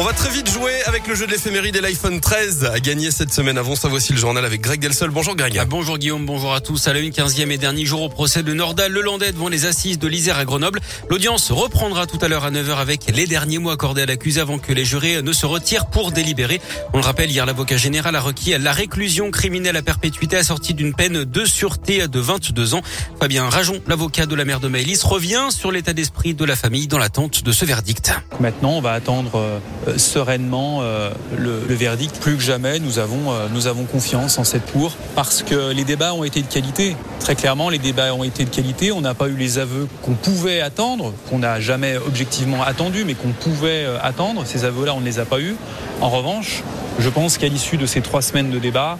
On va très vite jouer avec le jeu de l'éphéméride et l'iPhone 13 à gagner cette semaine. Avant ça, voici le journal avec Greg Delsol. Bonjour Greg. Ah, bonjour Guillaume, bonjour à tous. À la une 15e et dernier jour au procès de Nordal Lelandais devant les assises de l'Isère à Grenoble. L'audience reprendra tout à l'heure à 9h avec les derniers mots accordés à l'accusé avant que les jurés ne se retirent pour délibérer. On le rappelle, hier l'avocat général a requis la réclusion criminelle à perpétuité assortie d'une peine de sûreté de 22 ans. Fabien Rajon, l'avocat de la mère de Maëlys, revient sur l'état d'esprit de la famille dans l'attente de ce verdict. Maintenant, on va attendre euh, sereinement euh, le, verdict. Plus que jamais, nous avons, euh, nous avons confiance en cette cour parce que les débats ont été de qualité. Très clairement, les débats ont été de qualité. On n'a pas eu les aveux qu'on pouvait attendre, qu'on n'a jamais objectivement attendu, mais qu'on pouvait attendre. Ces aveux-là, on ne les a pas eus. En revanche, je pense qu'à l'issue de ces trois semaines de débat,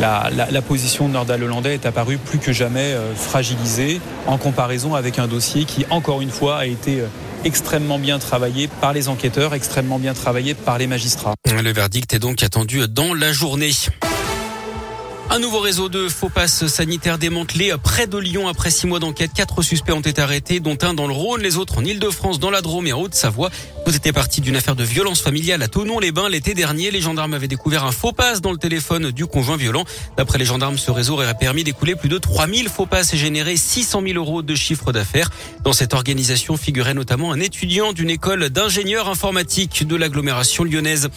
la, la, la, position de Nordal Hollandais est apparue plus que jamais euh, fragilisée en comparaison avec un dossier qui, encore une fois, a été euh, extrêmement bien travaillé par les enquêteurs, extrêmement bien travaillé par les magistrats. Le verdict est donc attendu dans la journée. Un nouveau réseau de faux passes sanitaires démantelé près de Lyon après six mois d'enquête. Quatre suspects ont été arrêtés, dont un dans le Rhône, les autres en Ile-de-France, dans la Drôme et en Haute-Savoie. Vous étiez parti d'une affaire de violence familiale à Tonon-les-Bains l'été dernier. Les gendarmes avaient découvert un faux passe dans le téléphone du conjoint violent. D'après les gendarmes, ce réseau aurait permis d'écouler plus de 3000 faux passes et générer 600 000 euros de chiffre d'affaires. Dans cette organisation figurait notamment un étudiant d'une école d'ingénieurs informatiques de l'agglomération lyonnaise.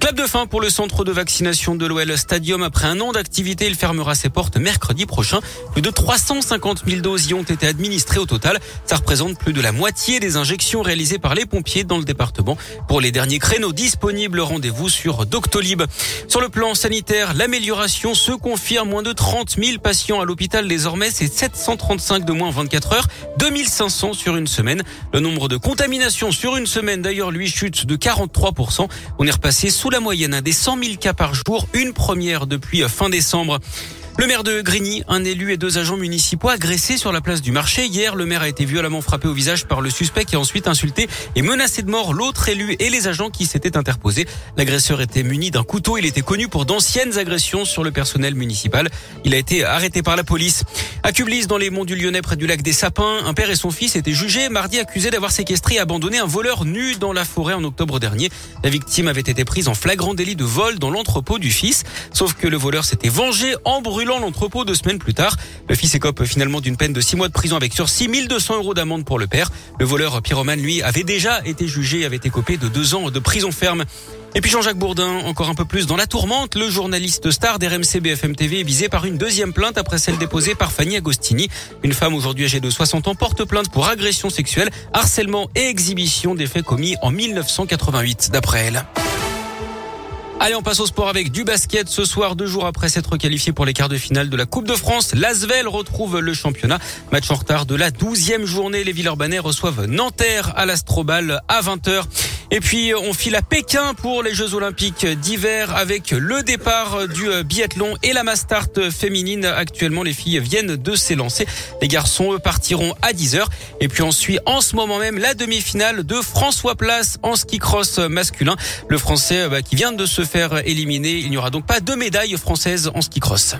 Clap de fin pour le centre de vaccination de l'OL Stadium. Après un an d'activité, il fermera ses portes mercredi prochain. Plus de 350 000 doses y ont été administrées au total. Ça représente plus de la moitié des injections réalisées par les pompiers dans le département. Pour les derniers créneaux disponibles, rendez-vous sur Doctolib. Sur le plan sanitaire, l'amélioration se confirme. Moins de 30 000 patients à l'hôpital désormais. C'est 735 de moins en 24 heures. 2500 sur une semaine. Le nombre de contaminations sur une semaine, d'ailleurs, lui chute de 43%. On est repassé sous la moyenne des 100 000 cas par jour, une première depuis fin décembre. Le maire de Grigny, un élu et deux agents municipaux agressés sur la place du marché. Hier, le maire a été violemment frappé au visage par le suspect qui a ensuite insulté et menacé de mort l'autre élu et les agents qui s'étaient interposés. L'agresseur était muni d'un couteau. Il était connu pour d'anciennes agressions sur le personnel municipal. Il a été arrêté par la police. À Cublis, dans les monts du Lyonnais, près du lac des Sapins, un père et son fils étaient jugés mardi accusés d'avoir séquestré et abandonné un voleur nu dans la forêt en octobre dernier. La victime avait été prise en flagrant délit de vol dans l'entrepôt du fils. Sauf que le voleur s'était vengé en brûlant l'entrepôt deux semaines plus tard. Le fils écope finalement d'une peine de six mois de prison avec sursis, 1200 euros d'amende pour le père. Le voleur pyromane, lui, avait déjà été jugé et avait été copé de deux ans de prison ferme. Et puis Jean-Jacques Bourdin, encore un peu plus dans la tourmente, le journaliste star d'RMC BFM TV est visé par une deuxième plainte après celle déposée par Fanny Agostini. Une femme aujourd'hui âgée de 60 ans porte plainte pour agression sexuelle, harcèlement et exhibition des faits commis en 1988 d'après elle. Allez, on passe au sport avec du basket. Ce soir, deux jours après s'être qualifié pour les quarts de finale de la Coupe de France, l'Asvel retrouve le championnat. Match en retard de la douzième journée. Les Villeurbanais reçoivent Nanterre à l'Astrobal à 20h. Et puis on file à Pékin pour les Jeux Olympiques d'hiver avec le départ du biathlon et la Mastart féminine. Actuellement, les filles viennent de s'élancer. Les garçons eux, partiront à 10h. Et puis on suit en ce moment même la demi-finale de François Place en ski cross masculin. Le Français bah, qui vient de se faire éliminer. Il n'y aura donc pas de médaille française en ski cross.